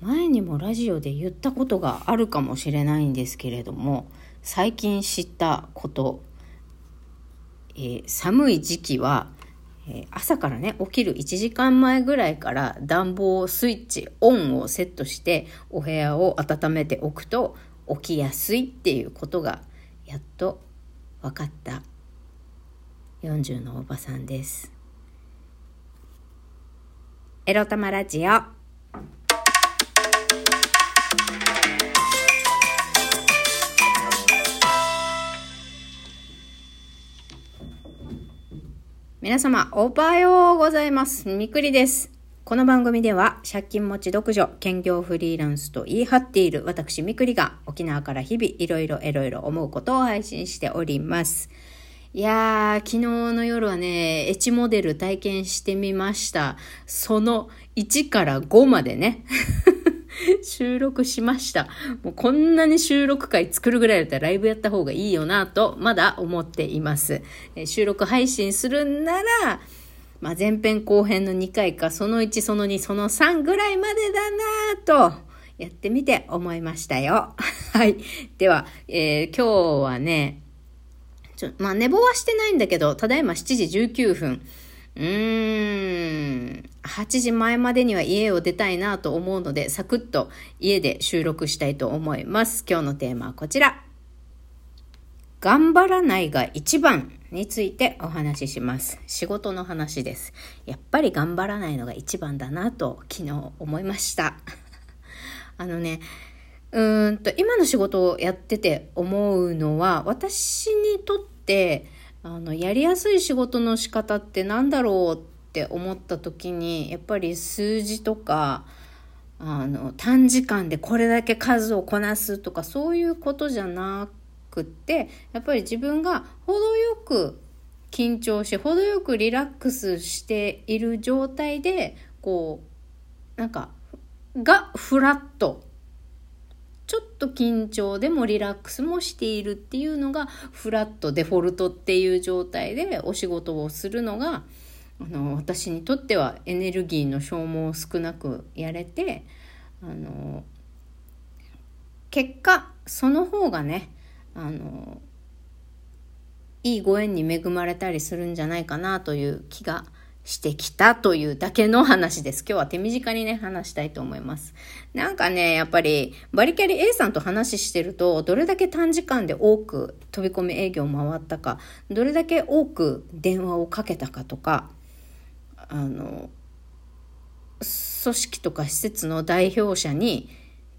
前にもラジオで言ったことがあるかもしれないんですけれども最近知ったこと、えー、寒い時期は、えー、朝からね起きる1時間前ぐらいから暖房スイッチオンをセットしてお部屋を温めておくと起きやすいっていうことがやっと分かった40のおばさんです。エロ玉ラジオ皆様、おはようございます。みくりです。この番組では、借金持ち独女、兼業フリーランスと言い張っている私みくりが、沖縄から日々いろいろいろいろ思うことを配信しております。いやー、昨日の夜はね、エチモデル体験してみました。その1から5までね。収録しました。もうこんなに収録回作るぐらいだったらライブやった方がいいよなと、まだ思っています。え収録配信するんなら、まあ、前編後編の2回か、その1、その2、その3ぐらいまでだなと、やってみて思いましたよ。はい。では、えー、今日はね、ちょ、まあ、寝坊はしてないんだけど、ただいま7時19分。うーん、8時前までには家を出たいなと思うので、サクッと家で収録したいと思います。今日のテーマはこちら。頑張らないが一番についてお話しします。仕事の話です。やっぱり頑張らないのが一番だなと昨日思いました。あのね、うーんと、今の仕事をやってて思うのは、私にとって、あの、やりやすい仕事の仕方って何だろうって思った時に、やっぱり数字とか、あの、短時間でこれだけ数をこなすとか、そういうことじゃなくって、やっぱり自分が程よく緊張し、程よくリラックスしている状態で、こう、なんか、がフラットちょっと緊張でもリラックスもしているっていうのがフラットデフォルトっていう状態でお仕事をするのがあの私にとってはエネルギーの消耗を少なくやれてあの結果その方がねあのいいご縁に恵まれたりするんじゃないかなという気がしてきたというだけの話です。今日は手短にね、話したいと思います。なんかね、やっぱり、バリキャリ A さんと話してると、どれだけ短時間で多く飛び込み営業回ったか、どれだけ多く電話をかけたかとか、あの、組織とか施設の代表者に、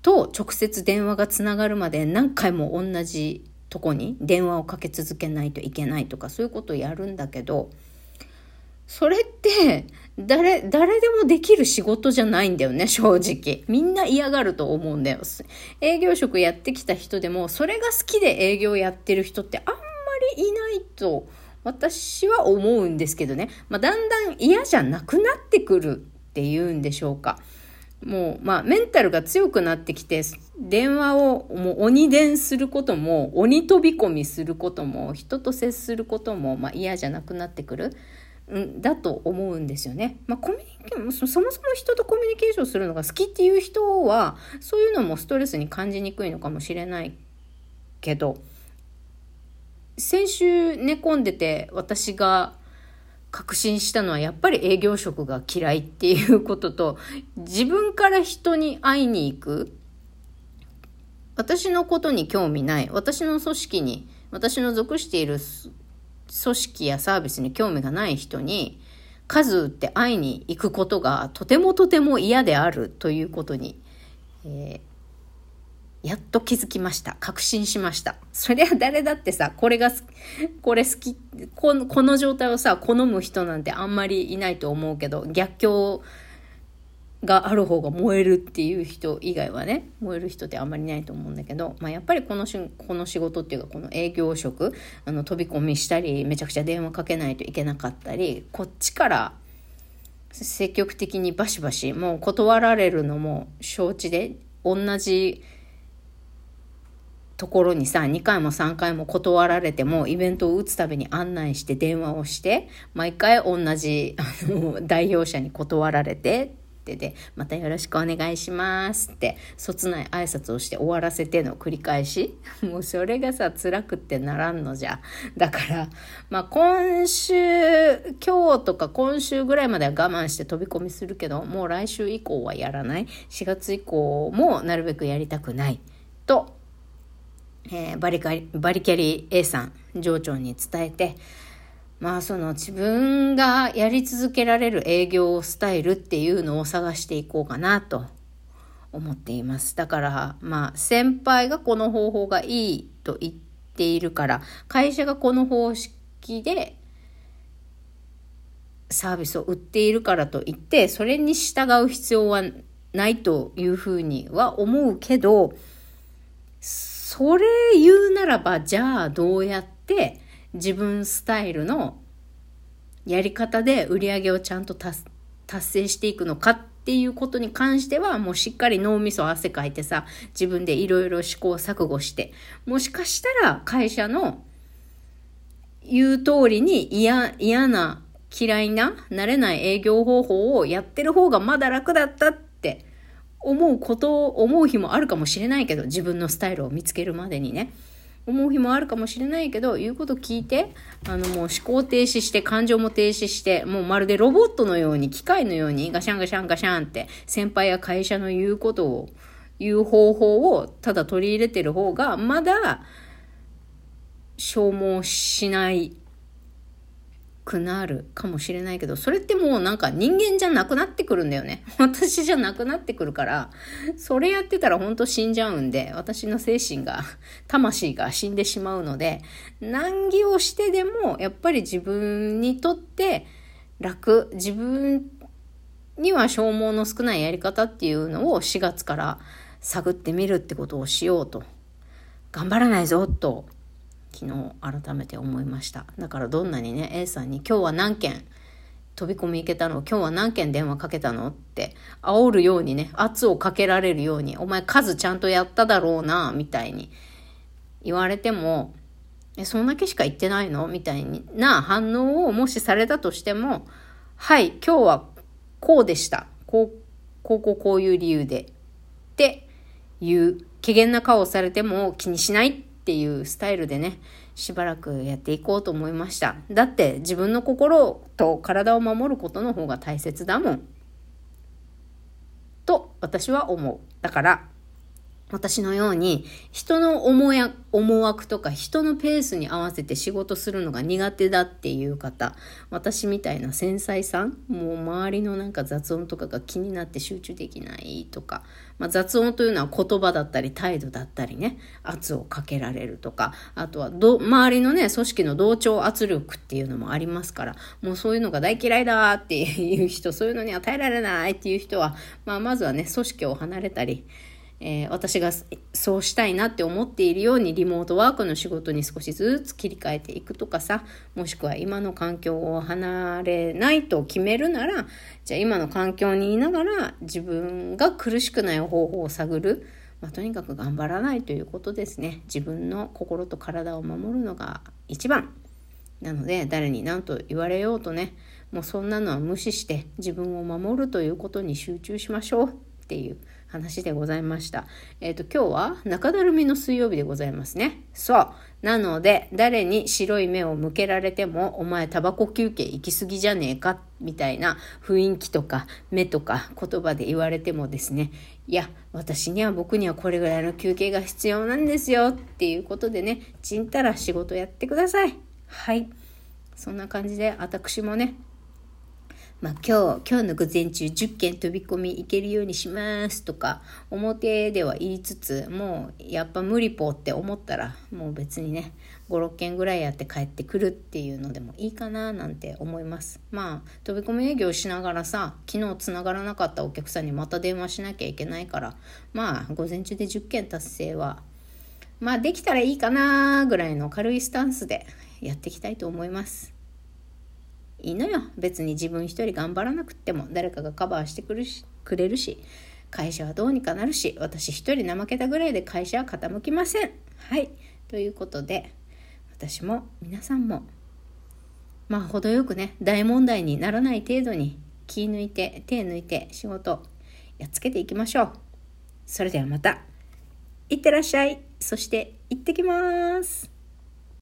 と直接電話がつながるまで何回も同じとこに電話をかけ続けないといけないとか、そういうことをやるんだけど、それって誰、誰でもできる仕事じゃないんだよね、正直。みんな嫌がると思うんだよ。営業職やってきた人でも、それが好きで営業やってる人ってあんまりいないと、私は思うんですけどね。まあ、だんだん嫌じゃなくなってくるっていうんでしょうか。もう、まあ、メンタルが強くなってきて、電話をもう鬼電することも、鬼飛び込みすることも、人と接することも、まあ、嫌じゃなくなってくる。だと思うんですよね。まあ、コミュニケーション、そもそも人とコミュニケーションするのが好きっていう人は、そういうのもストレスに感じにくいのかもしれないけど、先週寝込んでて私が確信したのはやっぱり営業職が嫌いっていうことと、自分から人に会いに行く。私のことに興味ない。私の組織に、私の属している組織やサービスに興味がない人に数打って会いに行くことがとてもとても嫌であるということに、えー、やっと気づきました。確信しました。そりゃ誰だってさ、これが、これ好き、このこの状態をさ、好む人なんてあんまりいないと思うけど、逆境がある方が燃えるっていう人以外はね燃える人ってあんまりないと思うんだけど、まあ、やっぱりこのしこの仕事っていうかこの営業職あの飛び込みしたりめちゃくちゃ電話かけないといけなかったりこっちから積極的にバシバシもう断られるのも承知で同じところにさ2回も3回も断られてもイベントを打つたびに案内して電話をして毎回同じあの代表者に断られてってで、またよろしくお願いしますって、そつない挨拶をして終わらせての繰り返し。もうそれがさ、辛くってならんのじゃ。だから、まあ今週、今日とか今週ぐらいまでは我慢して飛び込みするけど、もう来週以降はやらない。4月以降もなるべくやりたくない。と、えー、バリカリ、バリキャリ A さん、上長に伝えて、まあその自分がやり続けられる営業スタイルっていうのを探していこうかなと思っています。だからまあ先輩がこの方法がいいと言っているから会社がこの方式でサービスを売っているからといってそれに従う必要はないというふうには思うけどそれ言うならばじゃあどうやって自分スタイルのやり方で売り上げをちゃんと達成していくのかっていうことに関してはもうしっかり脳みそ汗かいてさ自分でいろいろ試行錯誤してもしかしたら会社の言う通りに嫌嫌な嫌いな慣れない営業方法をやってる方がまだ楽だったって思うことを思う日もあるかもしれないけど自分のスタイルを見つけるまでにね。思う日もあるかもしれないけど、言うこと聞いて、あのもう思考停止して、感情も停止して、もうまるでロボットのように、機械のようにガシャンガシャンガシャンって、先輩や会社の言うことを、言う方法をただ取り入れてる方が、まだ消耗しないくなるかもしれないけど、それってもうなんか人間じゃなくなってくるんだよね。私じゃなくなってくるから、それやってたらほんと死んじゃうんで、私の精神が、魂が死んでしまうので、難儀をしてでも、やっぱり自分にとって楽、自分には消耗の少ないやり方っていうのを4月から探ってみるってことをしようと。頑張らないぞと昨日改めて思いましただからどんなにね A さんに「今日は何件飛び込み行けたの今日は何件電話かけたの?」って煽るようにね圧をかけられるように「お前数ちゃんとやっただろうな」みたいに言われても「えそんだけしか言ってないの?」みたいな反応をもしされたとしても「はい今日はこうでしたこうこうこうこういう理由で」っていう怪げな顔をされても気にしないっていうスタイルでね、しばらくやっていこうと思いました。だって自分の心と体を守ることの方が大切だもん。と私は思う。だから私のように人の思や思惑とか人のペースに合わせて仕事するのが苦手だっていう方私みたいな繊細さんもう周りのなんか雑音とかが気になって集中できないとか、まあ、雑音というのは言葉だったり態度だったりね圧をかけられるとかあとはど周りのね組織の同調圧力っていうのもありますからもうそういうのが大嫌いだっていう人そういうのには耐えられないっていう人は、まあ、まずはね組織を離れたりえー、私がそうしたいなって思っているようにリモートワークの仕事に少しずつ切り替えていくとかさもしくは今の環境を離れないと決めるならじゃあ今の環境にいながら自分が苦しくない方法を探る、まあ、とにかく頑張らないということですね。自分の心と体を守るのが一番。なので誰に何と言われようとねもうそんなのは無視して自分を守るということに集中しましょうっていう話でございました。えっ、ー、と、今日は中だるみの水曜日でございますね。そう。なので、誰に白い目を向けられても、お前タバコ休憩行き過ぎじゃねえか、みたいな雰囲気とか目とか言葉で言われてもですね、いや、私には僕にはこれぐらいの休憩が必要なんですよっていうことでね、ちんたら仕事やってください。はい。そんな感じで私もね、まあ、今日、今日の午前中10件飛び込み行けるようにしますとか、表では言いつつ、もうやっぱ無理ぽって思ったら、もう別にね、5、6件ぐらいやって帰ってくるっていうのでもいいかななんて思います。まあ、飛び込み営業しながらさ、昨日繋がらなかったお客さんにまた電話しなきゃいけないから、まあ、午前中で10件達成は、まあ、できたらいいかなぐらいの軽いスタンスでやっていきたいと思います。いいのよ。別に自分一人頑張らなくっても。誰かがカバーしてくるしくれるし会社はどうにかなるし私一人怠けたぐらいで会社は傾きません。はい。ということで私も皆さんもまあ程よくね大問題にならない程度に気抜いて手抜いて仕事やっつけていきましょう。それではまた。いってらっしゃい。そして行ってきます。